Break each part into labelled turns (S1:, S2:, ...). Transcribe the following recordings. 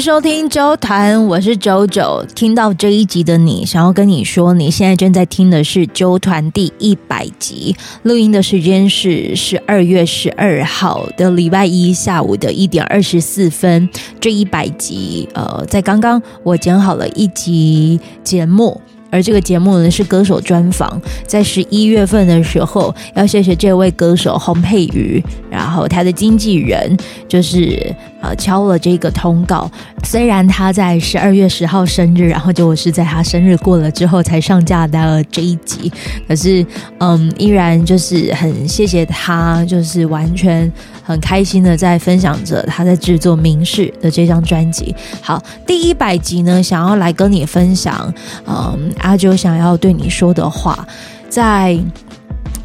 S1: 收听周团，我是九九。听到这一集的你，想要跟你说，你现在正在听的是周团第一百集。录音的时间是十二月十二号的礼拜一下午的一点二十四分。这一百集，呃，在刚刚我剪好了一集节目。而这个节目呢，是歌手专访，在十一月份的时候，要谢谢这位歌手洪佩瑜，然后他的经纪人就是呃敲了这个通告。虽然他在十二月十号生日，然后就我是在他生日过了之后才上架的这一集，可是嗯，依然就是很谢谢他，就是完全。很开心的在分享着他在制作《明示》的这张专辑。好，第一百集呢，想要来跟你分享，嗯，阿九想要对你说的话，在。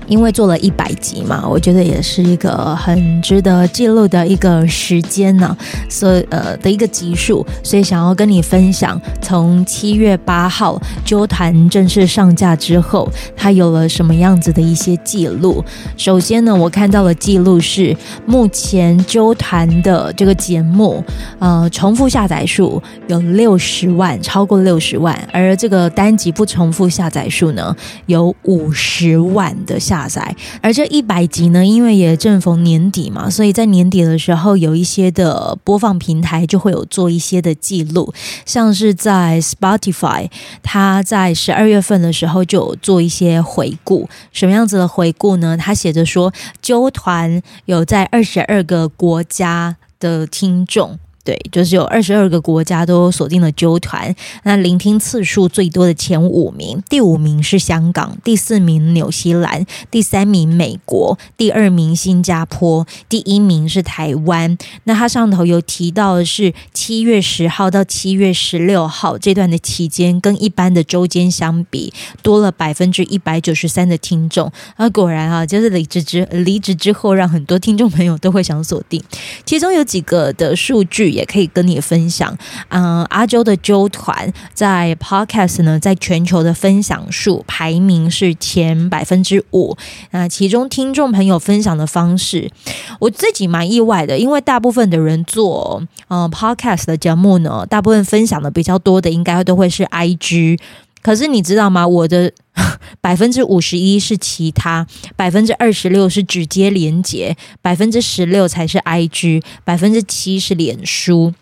S1: 因为做了一百集嘛，我觉得也是一个很值得记录的一个时间呢，所呃的一个集数，所以想要跟你分享，从七月八号纠团正式上架之后，它有了什么样子的一些记录。首先呢，我看到的记录是目前纠团的这个节目，呃，重复下载数有六十万，超过六十万，而这个单集不重复下载数呢，有五十万的下。下载，而这一百集呢，因为也正逢年底嘛，所以在年底的时候，有一些的播放平台就会有做一些的记录，像是在 Spotify，他在十二月份的时候就有做一些回顾。什么样子的回顾呢？他写着说，纠团有在二十二个国家的听众。对，就是有二十二个国家都锁定了纠团，那聆听次数最多的前五名，第五名是香港，第四名纽西兰，第三名美国，第二名新加坡，第一名是台湾。那它上头有提到的是七月十号到七月十六号这段的期间，跟一般的周间相比，多了百分之一百九十三的听众。啊，果然啊，就是离职之离职之后，让很多听众朋友都会想锁定。其中有几个的数据。也可以跟你分享，嗯，阿啾的啾团在 Podcast 呢，在全球的分享数排名是前百分之五。那其中听众朋友分享的方式，我自己蛮意外的，因为大部分的人做嗯 Podcast 的节目呢，大部分分享的比较多的，应该都会是 IG。可是你知道吗？我的 百分之五十一是其他，百分之二十六是直接连接，百分之十六才是 IG，百分之七是脸书。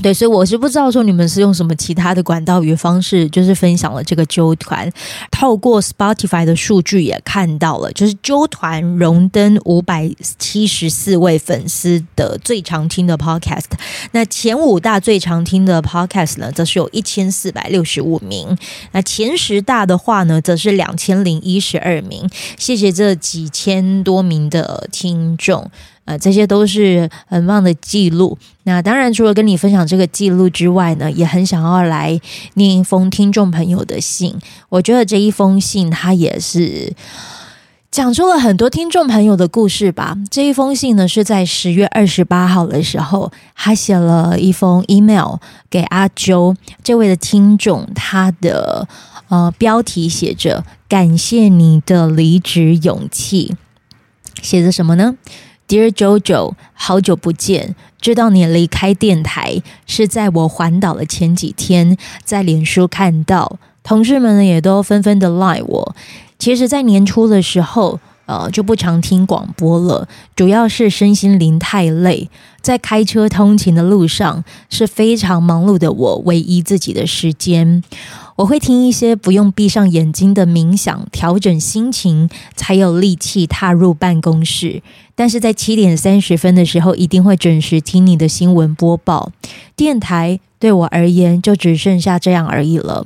S1: 对，所以我是不知道说你们是用什么其他的管道与方式，就是分享了这个啾团。透过 Spotify 的数据也看到了，就是啾团荣登五百七十四位粉丝的最常听的 Podcast。那前五大最常听的 Podcast 呢，则是有一千四百六十五名。那前十大的话呢，则是两千零一十二名。谢谢这几千多名的听众。呃，这些都是很棒的记录。那当然，除了跟你分享这个记录之外呢，也很想要来念一封听众朋友的信。我觉得这一封信，它也是讲出了很多听众朋友的故事吧。这一封信呢，是在十月二十八号的时候，他写了一封 email 给阿啾这位的听众，他的呃标题写着“感谢你的离职勇气”，写着什么呢？Dear JoJo，好久不见！知道你离开电台是在我环岛的前几天，在脸书看到，同事们也都纷纷的赖我。其实，在年初的时候，呃，就不常听广播了，主要是身心灵太累，在开车通勤的路上是非常忙碌的我，唯一自己的时间。我会听一些不用闭上眼睛的冥想，调整心情，才有力气踏入办公室。但是在七点三十分的时候，一定会准时听你的新闻播报。电台对我而言，就只剩下这样而已了。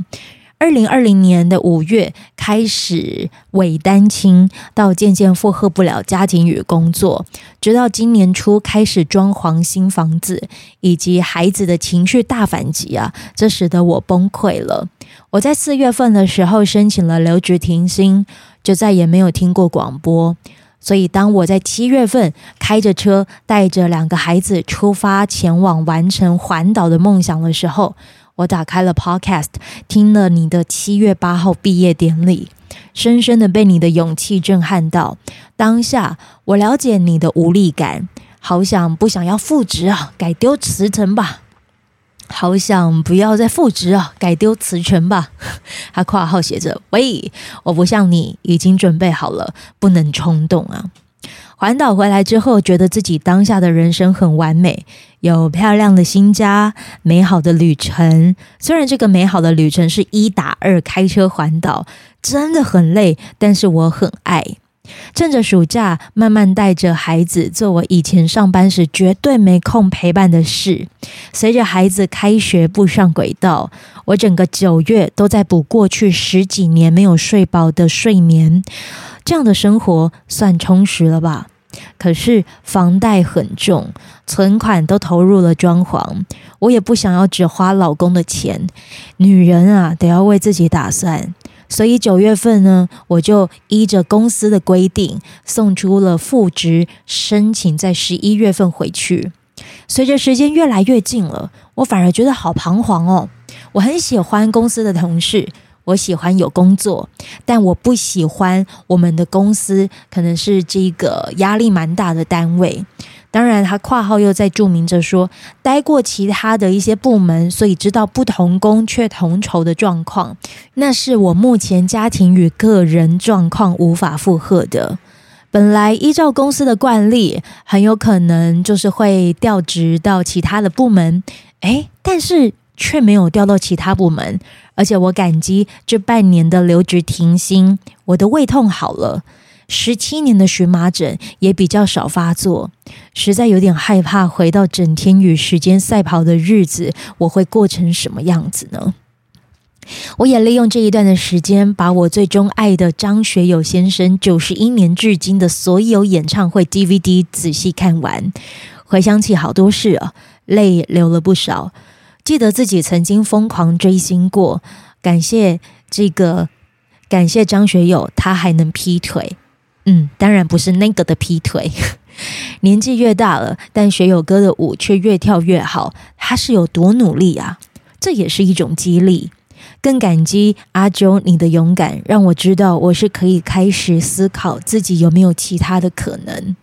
S1: 二零二零年的五月开始伪单亲，到渐渐负荷不了家庭与工作，直到今年初开始装潢新房子，以及孩子的情绪大反击啊，这使得我崩溃了。我在四月份的时候申请了留职停薪，就再也没有听过广播。所以当我在七月份开着车带着两个孩子出发前往完成环岛的梦想的时候，我打开了 Podcast，听了你的七月八号毕业典礼，深深的被你的勇气震撼到。当下我了解你的无力感，好想不想要复职啊？改丢辞呈吧。好想不要再复职啊，改丢辞呈吧。他括号写着：“喂，我不像你，已经准备好了，不能冲动啊。”环岛回来之后，觉得自己当下的人生很完美，有漂亮的新家，美好的旅程。虽然这个美好的旅程是一打二开车环岛，真的很累，但是我很爱。趁着暑假，慢慢带着孩子做我以前上班时绝对没空陪伴的事。随着孩子开学步上轨道，我整个九月都在补过去十几年没有睡饱的睡眠。这样的生活算充实了吧？可是房贷很重，存款都投入了装潢，我也不想要只花老公的钱。女人啊，得要为自己打算。所以九月份呢，我就依着公司的规定送出了复职申请，在十一月份回去。随着时间越来越近了，我反而觉得好彷徨哦。我很喜欢公司的同事。我喜欢有工作，但我不喜欢我们的公司可能是这个压力蛮大的单位。当然，他括号又在注明着说，待过其他的一些部门，所以知道不同工却同酬的状况，那是我目前家庭与个人状况无法负荷的。本来依照公司的惯例，很有可能就是会调职到其他的部门，诶，但是却没有调到其他部门。而且我感激这半年的留职停薪，我的胃痛好了，十七年的荨麻疹也比较少发作。实在有点害怕回到整天与时间赛跑的日子，我会过成什么样子呢？我也利用这一段的时间，把我最钟爱的张学友先生九十一年至今的所有演唱会 DVD 仔细看完，回想起好多事啊，泪流了不少。记得自己曾经疯狂追星过，感谢这个，感谢张学友，他还能劈腿。嗯，当然不是那个的劈腿。年纪越大了，但学友哥的舞却越跳越好，他是有多努力啊？这也是一种激励。更感激阿周你的勇敢，让我知道我是可以开始思考自己有没有其他的可能，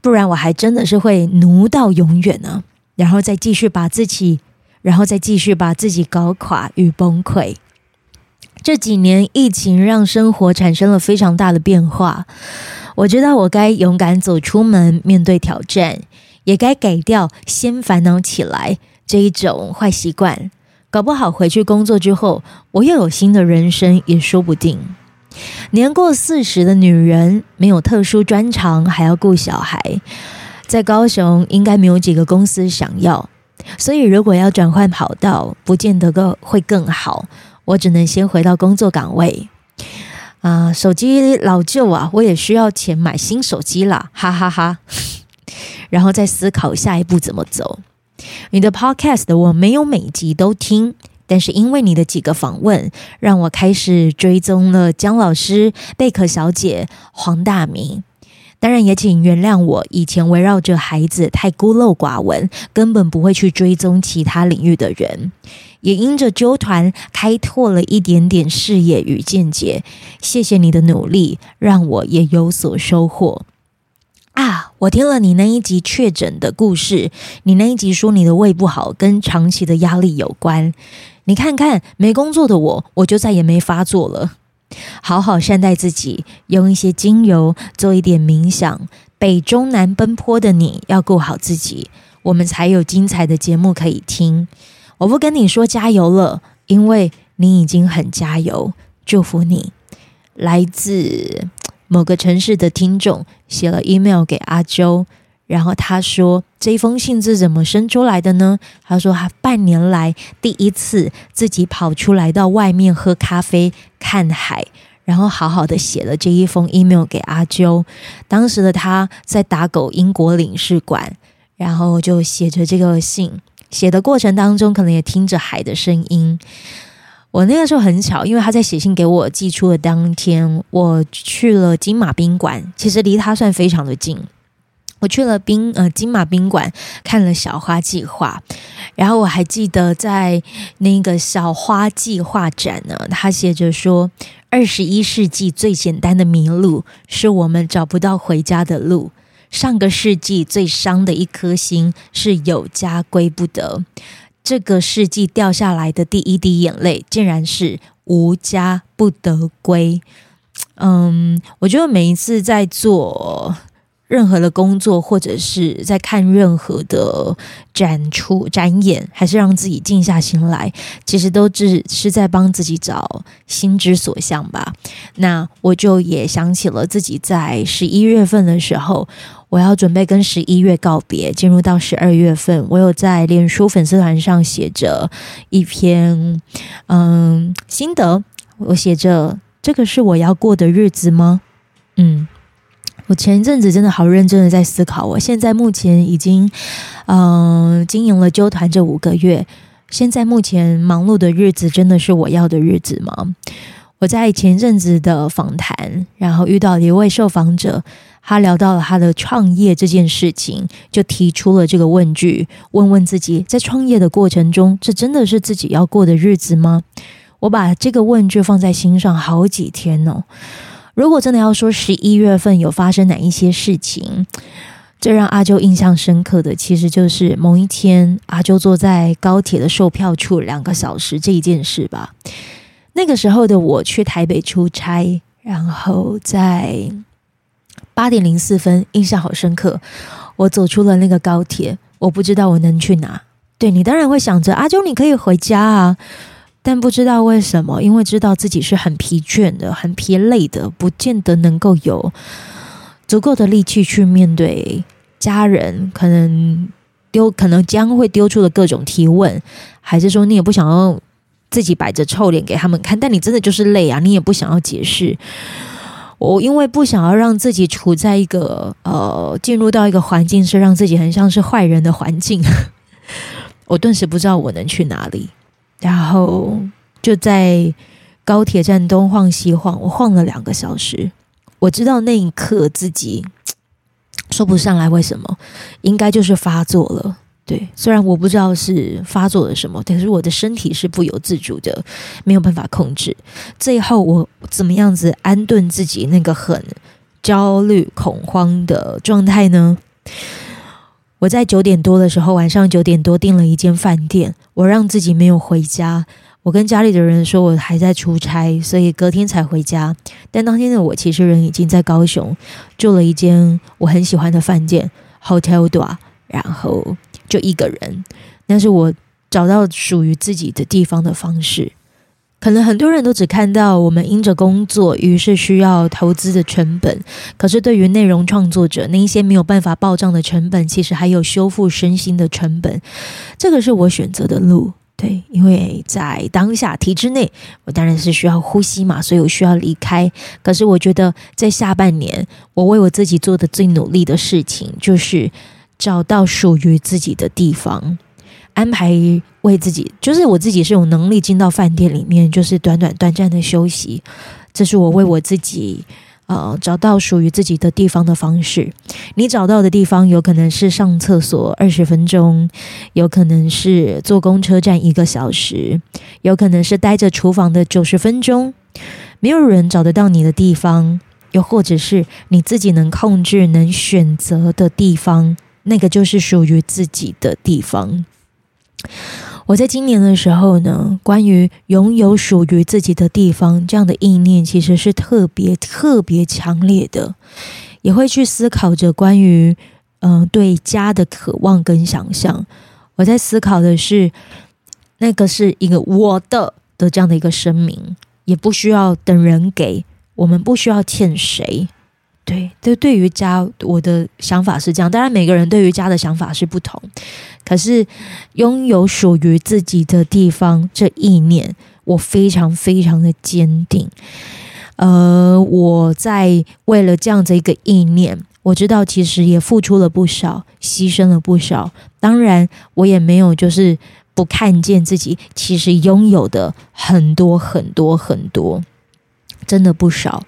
S1: 不然我还真的是会奴到永远呢。然后再继续把自己。然后再继续把自己搞垮与崩溃。这几年疫情让生活产生了非常大的变化，我知道我该勇敢走出门面对挑战，也该改掉先烦恼起来这一种坏习惯。搞不好回去工作之后，我又有新的人生也说不定。年过四十的女人没有特殊专长，还要顾小孩，在高雄应该没有几个公司想要。所以，如果要转换跑道，不见得个会更好。我只能先回到工作岗位。啊、手机老旧啊，我也需要钱买新手机啦，哈哈哈，哈。然后再思考下一步怎么走。你的 Podcast 我没有每集都听，但是因为你的几个访问，让我开始追踪了姜老师、贝壳小姐、黄大明。当然，也请原谅我以前围绕着孩子太孤陋寡闻，根本不会去追踪其他领域的人。也因着纠团开拓了一点点视野与见解，谢谢你的努力，让我也有所收获。啊，我听了你那一集确诊的故事，你那一集说你的胃不好跟长期的压力有关。你看看没工作的我，我就再也没发作了。好好善待自己，用一些精油，做一点冥想。北中南奔波的你要顾好自己，我们才有精彩的节目可以听。我不跟你说加油了，因为你已经很加油。祝福你。来自某个城市的听众写了 email 给阿周。然后他说：“这封信是怎么生出来的呢？”他说：“他半年来第一次自己跑出来到外面喝咖啡、看海，然后好好的写了这一封 email 给阿啾。当时的他在打狗英国领事馆，然后就写着这个信。写的过程当中，可能也听着海的声音。我那个时候很巧，因为他在写信给我寄出的当天，我去了金马宾馆，其实离他算非常的近。”我去了宾呃金马宾馆看了小花计划，然后我还记得在那个小花计划展呢，他写着说：二十一世纪最简单的迷路是我们找不到回家的路；上个世纪最伤的一颗心是有家归不得。这个世纪掉下来的第一滴眼泪，竟然是无家不得归。嗯，我觉得每一次在做。任何的工作，或者是在看任何的展出、展演，还是让自己静下心来，其实都只是在帮自己找心之所向吧。那我就也想起了自己在十一月份的时候，我要准备跟十一月告别，进入到十二月份。我有在脸书粉丝团上写着一篇嗯心得，我写着：“这个是我要过的日子吗？”嗯。我前一阵子真的好认真的在思考，我现在目前已经，嗯、经营了纠团这五个月，现在目前忙碌的日子真的是我要的日子吗？我在前阵子的访谈，然后遇到了一位受访者，他聊到了他的创业这件事情，就提出了这个问句，问问自己，在创业的过程中，这真的是自己要过的日子吗？我把这个问句放在心上好几天哦。如果真的要说十一月份有发生哪一些事情，最让阿啾印象深刻的，其实就是某一天阿啾坐在高铁的售票处两个小时这一件事吧。那个时候的我去台北出差，然后在八点零四分，印象好深刻。我走出了那个高铁，我不知道我能去哪。对，你当然会想着阿啾，你可以回家啊。但不知道为什么，因为知道自己是很疲倦的、很疲累的，不见得能够有足够的力气去面对家人可能丢、可能将会丢出的各种提问，还是说你也不想要自己摆着臭脸给他们看？但你真的就是累啊，你也不想要解释。我因为不想要让自己处在一个呃，进入到一个环境是让自己很像是坏人的环境，我顿时不知道我能去哪里。然后就在高铁站东晃西晃，我晃了两个小时。我知道那一刻自己说不上来为什么，应该就是发作了。对，虽然我不知道是发作了什么，但是我的身体是不由自主的，没有办法控制。最后我怎么样子安顿自己那个很焦虑恐慌的状态呢？我在九点多的时候，晚上九点多订了一间饭店。我让自己没有回家，我跟家里的人说我还在出差，所以隔天才回家。但当天的我其实人已经在高雄，住了一间我很喜欢的饭店 Hotel Dua，然后就一个人。那是我找到属于自己的地方的方式。可能很多人都只看到我们因着工作，于是需要投资的成本。可是对于内容创作者，那一些没有办法报账的成本，其实还有修复身心的成本。这个是我选择的路，对，因为在当下体制内，我当然是需要呼吸嘛，所以我需要离开。可是我觉得，在下半年，我为我自己做的最努力的事情，就是找到属于自己的地方。安排为自己，就是我自己是有能力进到饭店里面，就是短短短暂的休息。这是我为我自己呃找到属于自己的地方的方式。你找到的地方有可能是上厕所二十分钟，有可能是坐公车站一个小时，有可能是待着厨房的九十分钟。没有人找得到你的地方，又或者是你自己能控制、能选择的地方，那个就是属于自己的地方。我在今年的时候呢，关于拥有属于自己的地方这样的意念，其实是特别特别强烈的，也会去思考着关于嗯、对家的渴望跟想象。我在思考的是，那个是一个我的的这样的一个声明，也不需要等人给，我们不需要欠谁。对，对，对于家，我的想法是这样。当然，每个人对于家的想法是不同。可是，拥有属于自己的地方这意念，我非常非常的坚定。呃，我在为了这样子一个意念，我知道其实也付出了不少，牺牲了不少。当然，我也没有就是不看见自己其实拥有的很多很多很多，真的不少。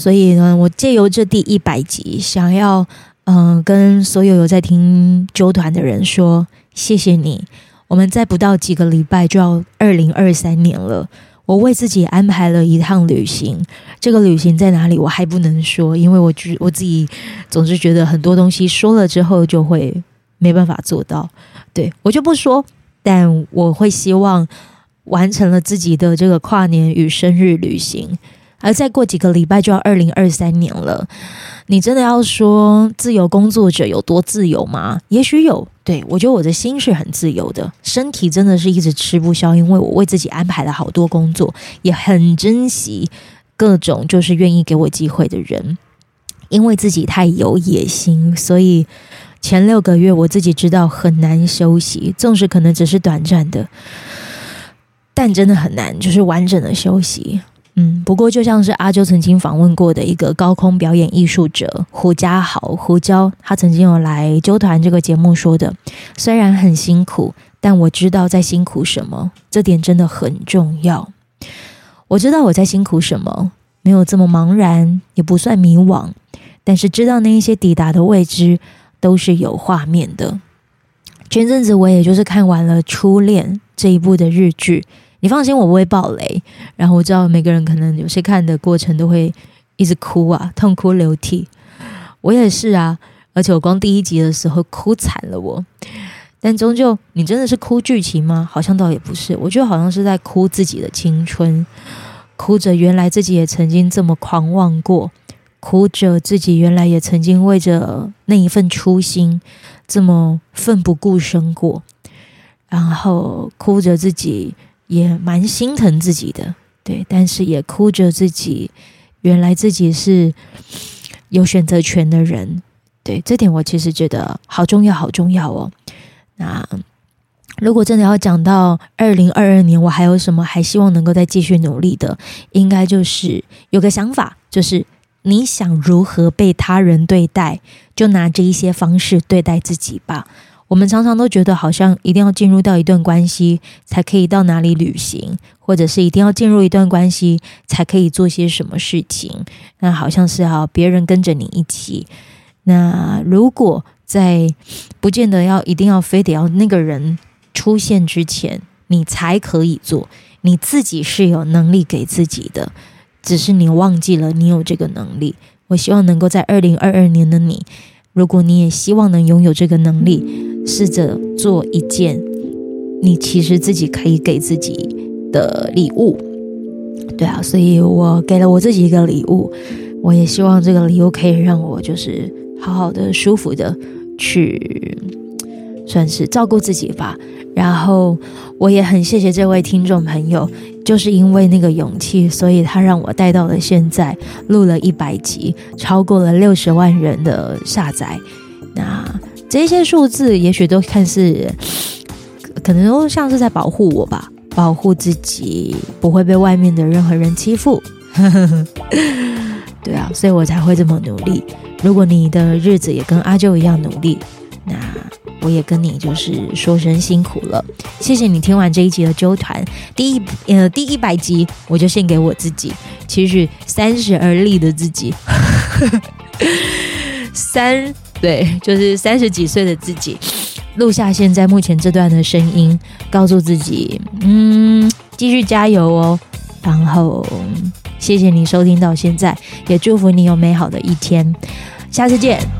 S1: 所以呢，我借由这第一百集，想要嗯、跟所有有在听啾团的人说，谢谢你。我们在不到几个礼拜就要二零二三年了，我为自己安排了一趟旅行。这个旅行在哪里，我还不能说，因为我觉我自己总是觉得很多东西说了之后就会没办法做到。对，我就不说。但我会希望完成了自己的这个跨年与生日旅行。而再过几个礼拜就要二零二三年了，你真的要说自由工作者有多自由吗？也许有，对，我觉得我的心是很自由的，身体真的是一直吃不消，因为我为自己安排了好多工作，也很珍惜各种就是愿意给我机会的人，因为自己太有野心，所以前六个月我自己知道很难休息，纵使可能只是短暂的，但真的很难，就是完整的休息。嗯，不过就像是阿啾曾经访问过的一个高空表演艺术者胡家豪胡椒，他曾经有来啾团这个节目说的，虽然很辛苦，但我知道在辛苦什么，这点真的很重要。我知道我在辛苦什么，没有这么茫然，也不算迷惘，但是知道那一些抵达的未知都是有画面的。前阵子我也就是看完了《初恋》这一部的日剧。你放心，我不会爆雷。然后我知道每个人可能有些看的过程都会一直哭啊，痛哭流涕。我也是啊，而且我光第一集的时候哭惨了我。但终究，你真的是哭剧情吗？好像倒也不是，我觉得好像是在哭自己的青春，哭着原来自己也曾经这么狂妄过，哭着自己原来也曾经为着那一份初心这么奋不顾身过，然后哭着自己。也蛮心疼自己的，对，但是也哭着自己，原来自己是有选择权的人，对，这点我其实觉得好重要，好重要哦。那如果真的要讲到二零二二年，我还有什么还希望能够再继续努力的，应该就是有个想法，就是你想如何被他人对待，就拿这一些方式对待自己吧。我们常常都觉得好像一定要进入到一段关系才可以到哪里旅行，或者是一定要进入一段关系才可以做些什么事情。那好像是要别人跟着你一起。那如果在不见得要一定要非得要那个人出现之前，你才可以做，你自己是有能力给自己的，只是你忘记了你有这个能力。我希望能够在二零二二年的你，如果你也希望能拥有这个能力。试着做一件你其实自己可以给自己的礼物，对啊，所以我给了我自己一个礼物，我也希望这个礼物可以让我就是好好的、舒服的去算是照顾自己吧。然后我也很谢谢这位听众朋友，就是因为那个勇气，所以他让我带到了现在录了一百集，超过了六十万人的下载。那。这些数字也许都看似，可能都像是在保护我吧，保护自己不会被外面的任何人欺负。对啊，所以我才会这么努力。如果你的日子也跟阿舅一样努力，那我也跟你就是说声辛苦了。谢谢你听完这一集的纠团，第一呃第一百集我就献给我自己，其实三十而立的自己，三。对，就是三十几岁的自己，录下现在目前这段的声音，告诉自己，嗯，继续加油哦。然后，谢谢你收听到现在，也祝福你有美好的一天，下次见。